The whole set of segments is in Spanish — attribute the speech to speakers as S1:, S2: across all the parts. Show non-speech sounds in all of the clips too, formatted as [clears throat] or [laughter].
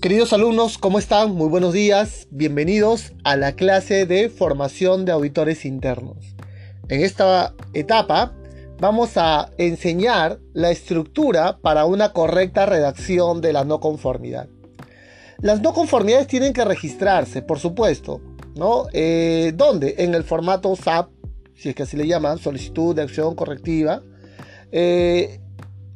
S1: Queridos alumnos, ¿cómo están? Muy buenos días. Bienvenidos a la clase de formación de auditores internos. En esta etapa vamos a enseñar la estructura para una correcta redacción de la no conformidad. Las no conformidades tienen que registrarse, por supuesto, ¿no? Eh, ¿Dónde? En el formato SAP, si es que así le llaman, solicitud de acción correctiva. Eh,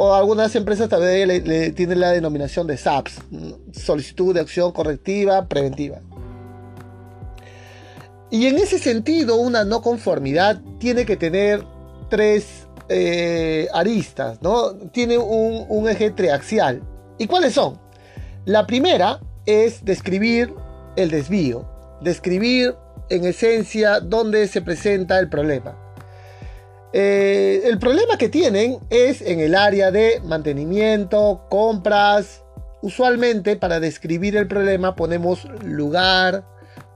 S1: o algunas empresas también le, tienen la denominación de SAPS, solicitud de acción correctiva preventiva. Y en ese sentido, una no conformidad tiene que tener tres eh, aristas, ¿no? Tiene un, un eje triaxial. ¿Y cuáles son? La primera es describir el desvío, describir en esencia dónde se presenta el problema. Eh, el problema que tienen es en el área de mantenimiento, compras. Usualmente para describir el problema ponemos lugar,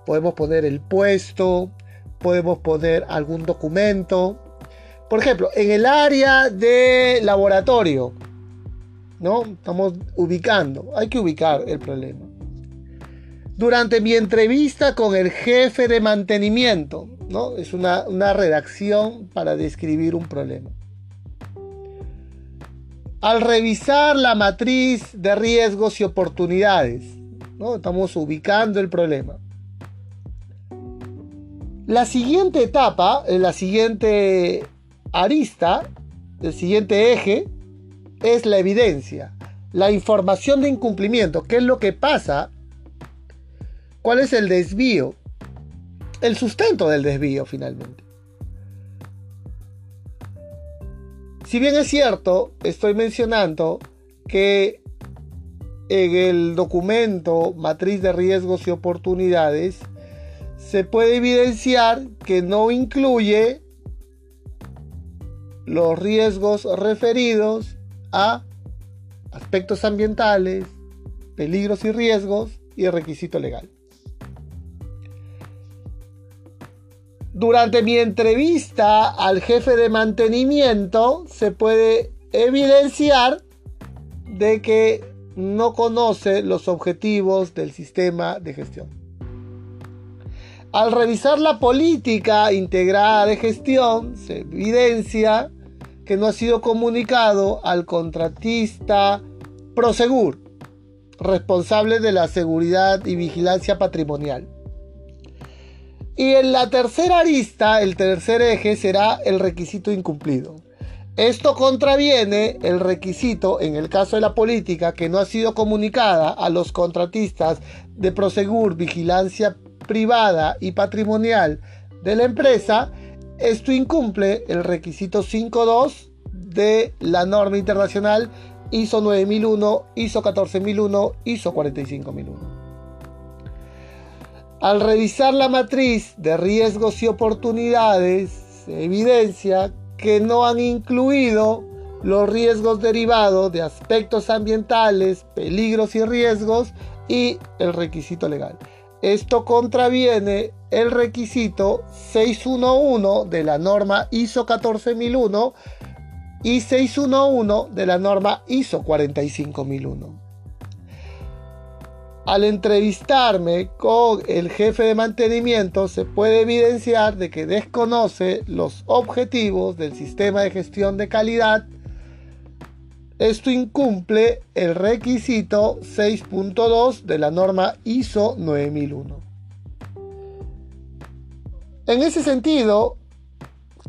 S1: podemos poner el puesto, podemos poner algún documento. Por ejemplo, en el área de laboratorio, ¿no? Estamos ubicando, hay que ubicar el problema. Durante mi entrevista con el jefe de mantenimiento, ¿no? Es una, redacción para describir un problema. Al revisar la matriz de riesgos y oportunidades, ¿no? estamos ubicando el problema. La siguiente etapa, eh, la siguiente arista, el siguiente eje, es la evidencia, la información de incumplimiento, qué es lo que pasa, cuál es el desvío, el sustento del desvío finalmente. Si bien es cierto, estoy mencionando que en el documento Matriz de Riesgos y Oportunidades se puede evidenciar que no incluye los riesgos referidos a aspectos ambientales, peligros y riesgos y requisito legal. Durante mi entrevista al jefe de mantenimiento se puede evidenciar de que no conoce los objetivos del sistema de gestión. Al revisar la política integrada de gestión, se evidencia que no ha sido comunicado al contratista Prosegur, responsable de la seguridad y vigilancia patrimonial. Y en la tercera arista, el tercer eje será el requisito incumplido. Esto contraviene el requisito, en el caso de la política, que no ha sido comunicada a los contratistas de Prosegur, vigilancia privada y patrimonial de la empresa. Esto incumple el requisito 5.2 de la norma internacional ISO 9001, ISO 14001, ISO 45001. Al revisar la matriz de riesgos y oportunidades, se evidencia que no han incluido los riesgos derivados de aspectos ambientales, peligros y riesgos y el requisito legal. Esto contraviene el requisito 611 de la norma ISO 14001 y 611 de la norma ISO 45001. Al entrevistarme con el jefe de mantenimiento se puede evidenciar de que desconoce los objetivos del sistema de gestión de calidad. Esto incumple el requisito 6.2 de la norma ISO 9001. En ese sentido,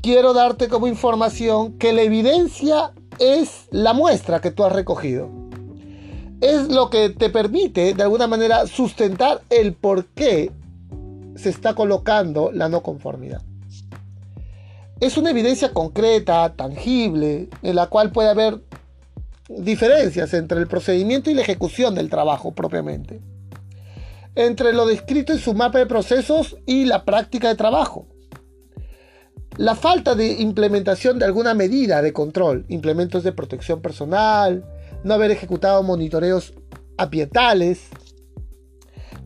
S1: quiero darte como información que la evidencia es la muestra que tú has recogido es lo que te permite de alguna manera sustentar el por qué se está colocando la no conformidad. Es una evidencia concreta, tangible, en la cual puede haber diferencias entre el procedimiento y la ejecución del trabajo propiamente. Entre lo descrito en su mapa de procesos y la práctica de trabajo. La falta de implementación de alguna medida de control, implementos de protección personal, no haber ejecutado monitoreos apietales.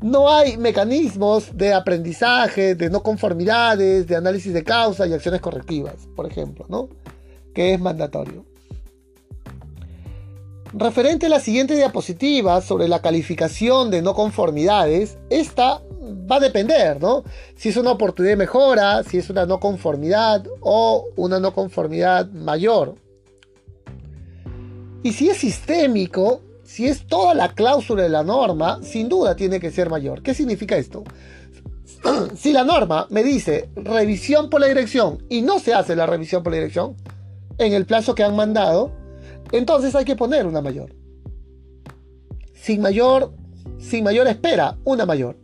S1: No hay mecanismos de aprendizaje, de no conformidades, de análisis de causa y acciones correctivas, por ejemplo, ¿no? Que es mandatorio. Referente a la siguiente diapositiva sobre la calificación de no conformidades, esta va a depender, ¿no? Si es una oportunidad de mejora, si es una no conformidad o una no conformidad mayor. Y si es sistémico, si es toda la cláusula de la norma, sin duda tiene que ser mayor. ¿Qué significa esto? [clears throat] si la norma me dice revisión por la dirección y no se hace la revisión por la dirección en el plazo que han mandado, entonces hay que poner una mayor. Sin mayor, sin mayor espera, una mayor.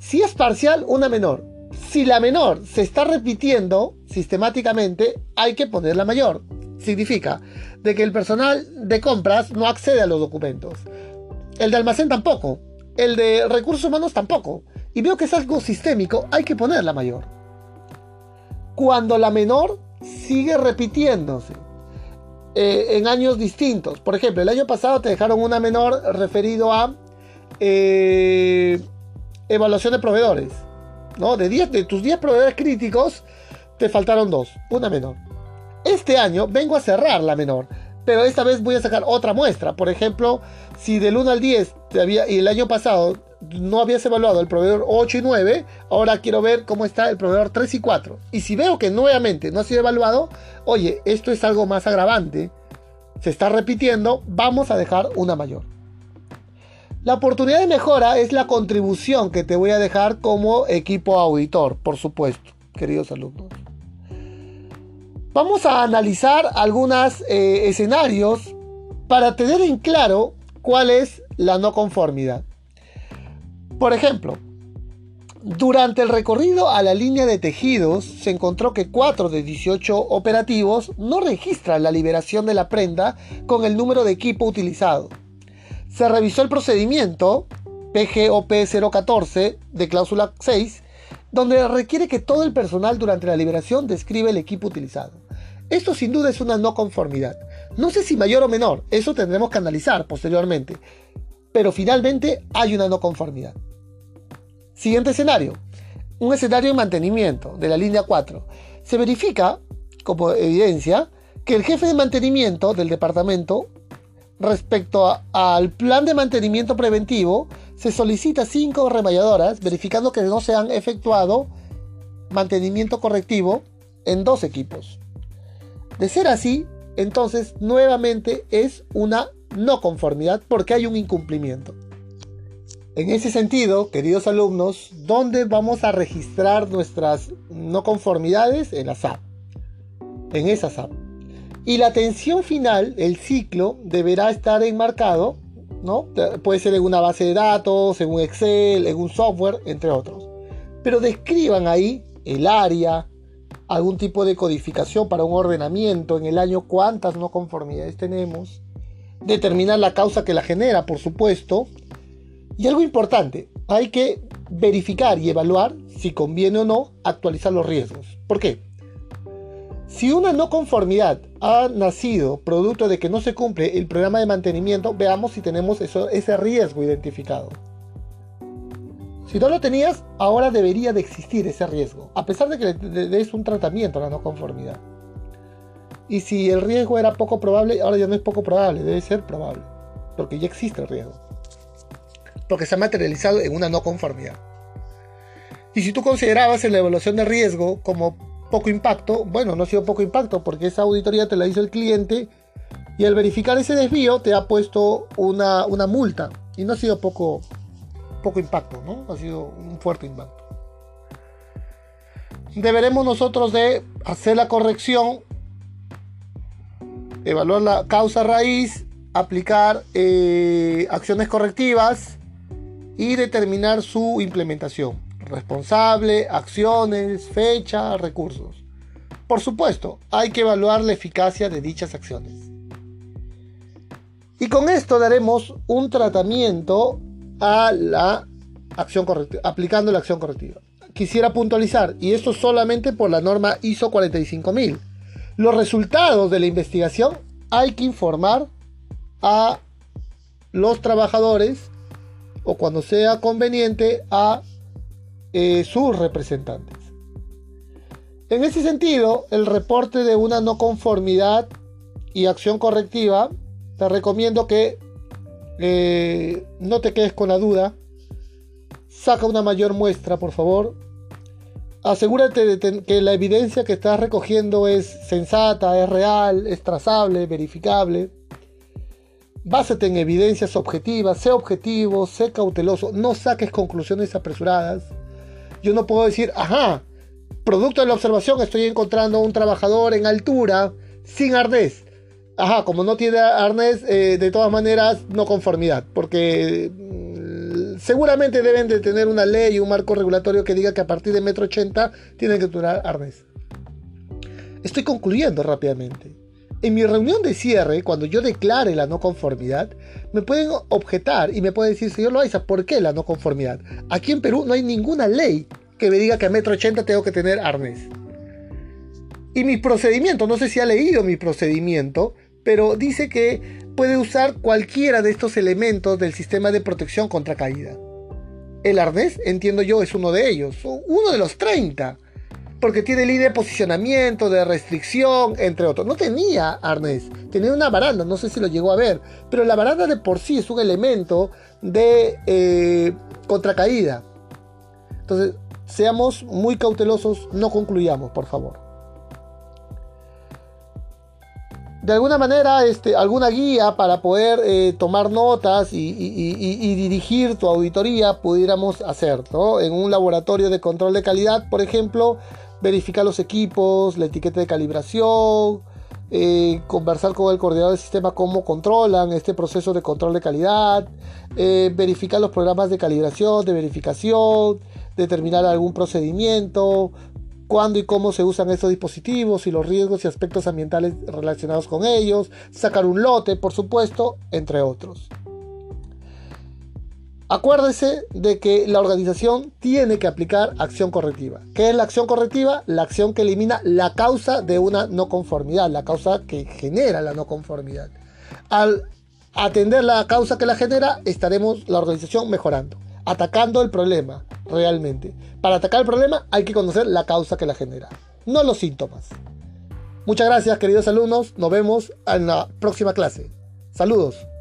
S1: Si es parcial, una menor. Si la menor se está repitiendo sistemáticamente, hay que poner la mayor. Significa de que el personal de compras no accede a los documentos. El de almacén tampoco. El de recursos humanos tampoco. Y veo que es algo sistémico, hay que poner la mayor. Cuando la menor sigue repitiéndose eh, en años distintos. Por ejemplo, el año pasado te dejaron una menor referido a eh, evaluación de proveedores. ¿no? De, de tus 10 proveedores críticos, te faltaron dos, una menor. Este año vengo a cerrar la menor, pero esta vez voy a sacar otra muestra. Por ejemplo, si del 1 al 10 te había, y el año pasado no habías evaluado el proveedor 8 y 9, ahora quiero ver cómo está el proveedor 3 y 4. Y si veo que nuevamente no ha sido evaluado, oye, esto es algo más agravante, se está repitiendo, vamos a dejar una mayor. La oportunidad de mejora es la contribución que te voy a dejar como equipo auditor, por supuesto, queridos alumnos. Vamos a analizar algunos eh, escenarios para tener en claro cuál es la no conformidad. Por ejemplo, durante el recorrido a la línea de tejidos se encontró que 4 de 18 operativos no registran la liberación de la prenda con el número de equipo utilizado. Se revisó el procedimiento PGOP 014 de cláusula 6, donde requiere que todo el personal durante la liberación describe el equipo utilizado. Esto sin duda es una no conformidad. No sé si mayor o menor, eso tendremos que analizar posteriormente. Pero finalmente hay una no conformidad. Siguiente escenario. Un escenario de mantenimiento de la línea 4. Se verifica, como evidencia, que el jefe de mantenimiento del departamento, respecto al plan de mantenimiento preventivo, se solicita cinco remalladoras, verificando que no se han efectuado mantenimiento correctivo en dos equipos. De ser así, entonces nuevamente es una no conformidad porque hay un incumplimiento. En ese sentido, queridos alumnos, ¿dónde vamos a registrar nuestras no conformidades? En la SAP. En esa SAP. Y la atención final, el ciclo, deberá estar enmarcado, ¿no? Puede ser en una base de datos, en un Excel, en un software, entre otros. Pero describan ahí el área, algún tipo de codificación para un ordenamiento, en el año cuántas no conformidades tenemos, determinar la causa que la genera, por supuesto, y algo importante, hay que verificar y evaluar si conviene o no actualizar los riesgos. ¿Por qué? Si una no conformidad ha nacido producto de que no se cumple el programa de mantenimiento, veamos si tenemos ese riesgo identificado. Si no lo tenías, ahora debería de existir ese riesgo, a pesar de que le des un tratamiento a la no conformidad. Y si el riesgo era poco probable, ahora ya no es poco probable, debe ser probable, porque ya existe el riesgo porque se ha materializado en una no conformidad. Y si tú considerabas en la evaluación de riesgo como poco impacto, bueno, no ha sido poco impacto porque esa auditoría te la hizo el cliente y al verificar ese desvío te ha puesto una, una multa y no ha sido poco, poco impacto, ¿no? Ha sido un fuerte impacto. Deberemos nosotros de hacer la corrección, evaluar la causa raíz, aplicar eh, acciones correctivas y determinar su implementación. Responsable, acciones, fecha, recursos. Por supuesto, hay que evaluar la eficacia de dichas acciones. Y con esto daremos un tratamiento a la acción correctiva, aplicando la acción correctiva. Quisiera puntualizar, y esto solamente por la norma ISO 45000. Los resultados de la investigación hay que informar a los trabajadores o cuando sea conveniente a eh, sus representantes. En ese sentido, el reporte de una no conformidad y acción correctiva te recomiendo que eh, no te quedes con la duda. Saca una mayor muestra, por favor. Asegúrate de que la evidencia que estás recogiendo es sensata, es real, es trazable, verificable. Básate en evidencias objetivas, sé objetivo, sé cauteloso, no saques conclusiones apresuradas. Yo no puedo decir, ajá, producto de la observación estoy encontrando un trabajador en altura sin arnés. Ajá, como no tiene arnés, eh, de todas maneras, no conformidad, porque mm, seguramente deben de tener una ley y un marco regulatorio que diga que a partir de metro ochenta tienen que durar arnés. Estoy concluyendo rápidamente. En mi reunión de cierre, cuando yo declare la no conformidad, me pueden objetar y me pueden decir, señor Loaiza, ¿por qué la no conformidad? Aquí en Perú no hay ninguna ley que me diga que a metro ochenta tengo que tener arnés. Y mi procedimiento, no sé si ha leído mi procedimiento, pero dice que puede usar cualquiera de estos elementos del sistema de protección contra caída. El arnés, entiendo yo, es uno de ellos, uno de los 30 porque tiene línea de posicionamiento, de restricción, entre otros. No tenía arnés, tenía una baranda, no sé si lo llegó a ver, pero la baranda de por sí es un elemento de eh, contracaída. Entonces, seamos muy cautelosos, no concluyamos, por favor. De alguna manera, este, alguna guía para poder eh, tomar notas y, y, dirigir tu auditoría pudiéramos hacer, ¿no? En un laboratorio de control de calidad, por ejemplo, verificar los equipos, la etiqueta de calibración, eh, conversar con el coordinador del sistema cómo controlan este proceso de control de calidad, eh, verificar los programas de calibración, de verificación, determinar algún procedimiento, cuándo y cómo se usan estos dispositivos y los riesgos y aspectos ambientales relacionados con ellos, sacar un lote, por supuesto, entre otros. Acuérdese de que la organización tiene que aplicar acción correctiva. ¿Qué es la acción correctiva? La acción que elimina la causa de una no conformidad, la causa que genera la no conformidad. Al atender la causa que la genera, estaremos la organización mejorando, atacando el problema realmente. Para atacar el problema hay que conocer la causa que la genera, no los síntomas. Muchas gracias queridos alumnos, nos vemos en la próxima clase. Saludos.